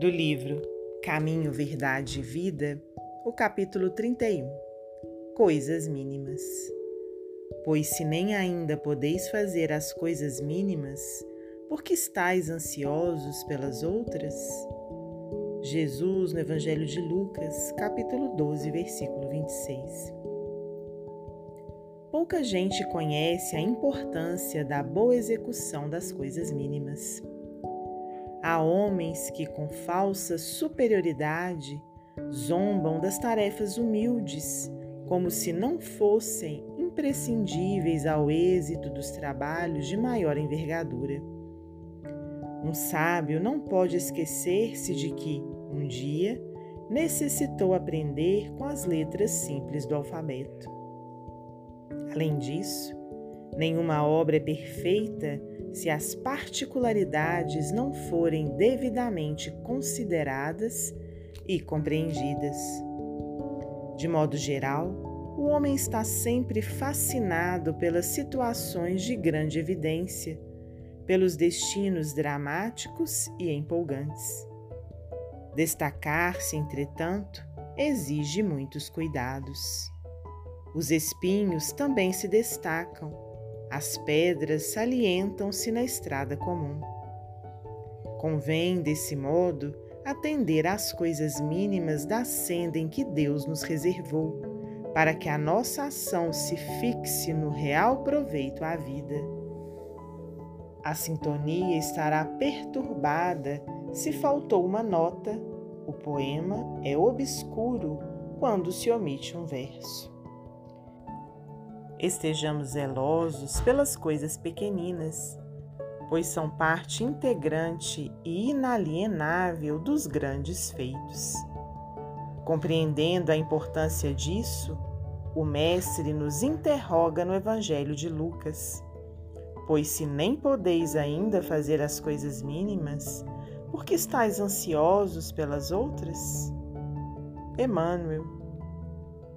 Do livro Caminho, Verdade e Vida, o capítulo 31 Coisas Mínimas. Pois se nem ainda podeis fazer as coisas mínimas, por que estáis ansiosos pelas outras? Jesus, no Evangelho de Lucas, capítulo 12, versículo 26. Pouca gente conhece a importância da boa execução das coisas mínimas. Há homens que, com falsa superioridade, zombam das tarefas humildes, como se não fossem imprescindíveis ao êxito dos trabalhos de maior envergadura. Um sábio não pode esquecer-se de que, um dia, necessitou aprender com as letras simples do alfabeto. Além disso, nenhuma obra é perfeita se as particularidades não forem devidamente consideradas e compreendidas. De modo geral, o homem está sempre fascinado pelas situações de grande evidência, pelos destinos dramáticos e empolgantes. Destacar-se, entretanto, exige muitos cuidados. Os espinhos também se destacam as pedras salientam-se na estrada comum. Convém, desse modo, atender às coisas mínimas da senda em que Deus nos reservou, para que a nossa ação se fixe no real proveito à vida. A sintonia estará perturbada se faltou uma nota, o poema é obscuro quando se omite um verso. Estejamos zelosos pelas coisas pequeninas, pois são parte integrante e inalienável dos grandes feitos. Compreendendo a importância disso, o Mestre nos interroga no Evangelho de Lucas. Pois se nem podeis ainda fazer as coisas mínimas, por que estáis ansiosos pelas outras? Emmanuel